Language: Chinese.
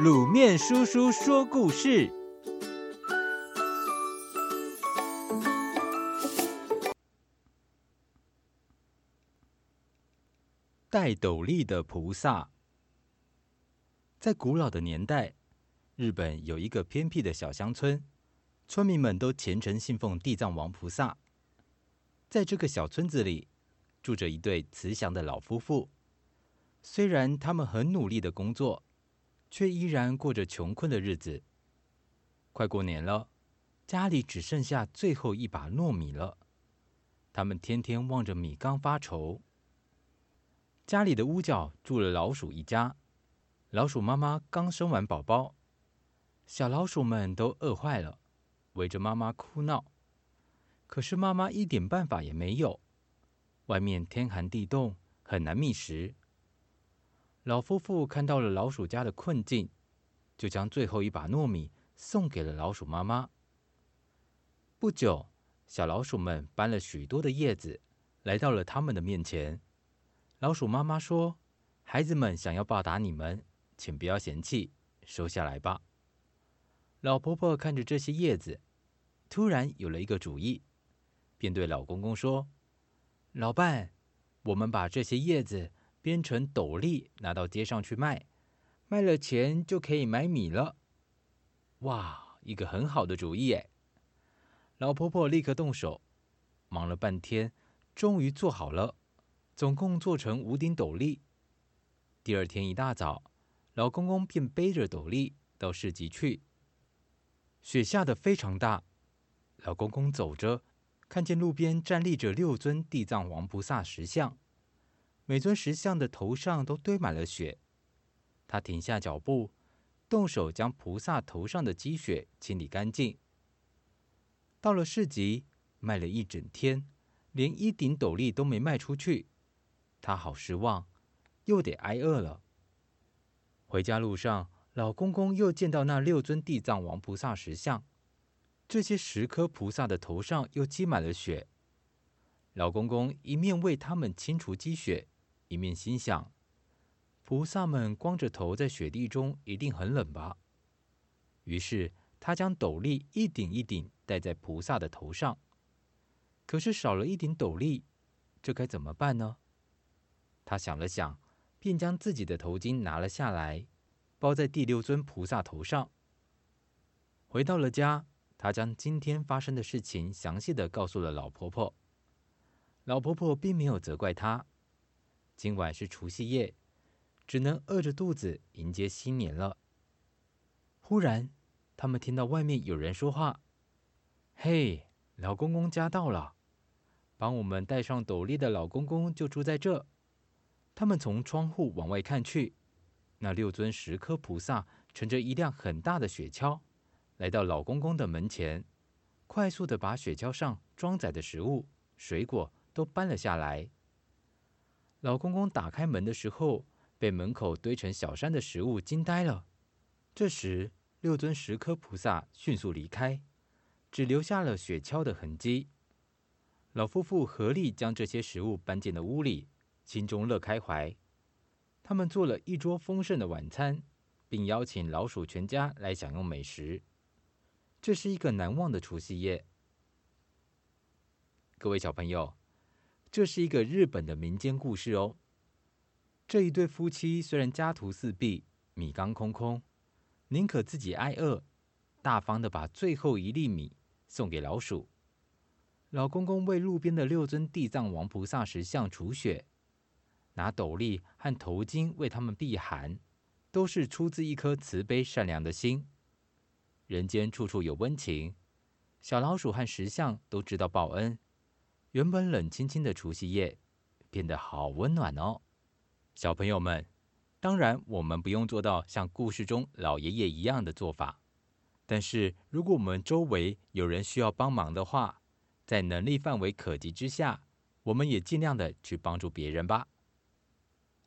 卤面叔叔说故事：戴斗笠的菩萨。在古老的年代，日本有一个偏僻的小乡村，村民们都虔诚信奉地藏王菩萨。在这个小村子里，住着一对慈祥的老夫妇。虽然他们很努力的工作，却依然过着穷困的日子。快过年了，家里只剩下最后一把糯米了。他们天天望着米缸发愁。家里的屋角住了老鼠一家，老鼠妈妈刚生完宝宝，小老鼠们都饿坏了，围着妈妈哭闹。可是妈妈一点办法也没有，外面天寒地冻，很难觅食。老夫妇看到了老鼠家的困境，就将最后一把糯米送给了老鼠妈妈。不久，小老鼠们搬了许多的叶子，来到了他们的面前。老鼠妈妈说：“孩子们想要报答你们，请不要嫌弃，收下来吧。”老婆婆看着这些叶子，突然有了一个主意，便对老公公说：“老伴，我们把这些叶子。”编成斗笠，拿到街上去卖，卖了钱就可以买米了。哇，一个很好的主意哎！老婆婆立刻动手，忙了半天，终于做好了，总共做成五顶斗笠。第二天一大早，老公公便背着斗笠到市集去。雪下得非常大，老公公走着，看见路边站立着六尊地藏王菩萨石像。每尊石像的头上都堆满了雪，他停下脚步，动手将菩萨头上的积雪清理干净。到了市集，卖了一整天，连一顶斗笠都没卖出去，他好失望，又得挨饿了。回家路上，老公公又见到那六尊地藏王菩萨石像，这些石刻菩萨的头上又积满了雪。老公公一面为他们清除积雪。一面心想：菩萨们光着头在雪地中，一定很冷吧？于是他将斗笠一顶一顶戴在菩萨的头上。可是少了一顶斗笠，这该怎么办呢？他想了想，便将自己的头巾拿了下来，包在第六尊菩萨头上。回到了家，他将今天发生的事情详细的告诉了老婆婆。老婆婆并没有责怪他。今晚是除夕夜，只能饿着肚子迎接新年了。忽然，他们听到外面有人说话：“嘿，老公公家到了，帮我们戴上斗笠的老公公就住在这。”他们从窗户往外看去，那六尊石刻菩萨乘着一辆很大的雪橇，来到老公公的门前，快速地把雪橇上装载的食物、水果都搬了下来。老公公打开门的时候，被门口堆成小山的食物惊呆了。这时，六尊石刻菩萨迅速离开，只留下了雪橇的痕迹。老夫妇合力将这些食物搬进了屋里，心中乐开怀。他们做了一桌丰盛的晚餐，并邀请老鼠全家来享用美食。这是一个难忘的除夕夜。各位小朋友。这是一个日本的民间故事哦。这一对夫妻虽然家徒四壁、米缸空空，宁可自己挨饿，大方的把最后一粒米送给老鼠。老公公为路边的六尊地藏王菩萨石像除雪，拿斗笠和头巾为他们避寒，都是出自一颗慈悲善良的心。人间处处有温情，小老鼠和石像都知道报恩。原本冷清清的除夕夜，变得好温暖哦。小朋友们，当然我们不用做到像故事中老爷爷一样的做法，但是如果我们周围有人需要帮忙的话，在能力范围可及之下，我们也尽量的去帮助别人吧。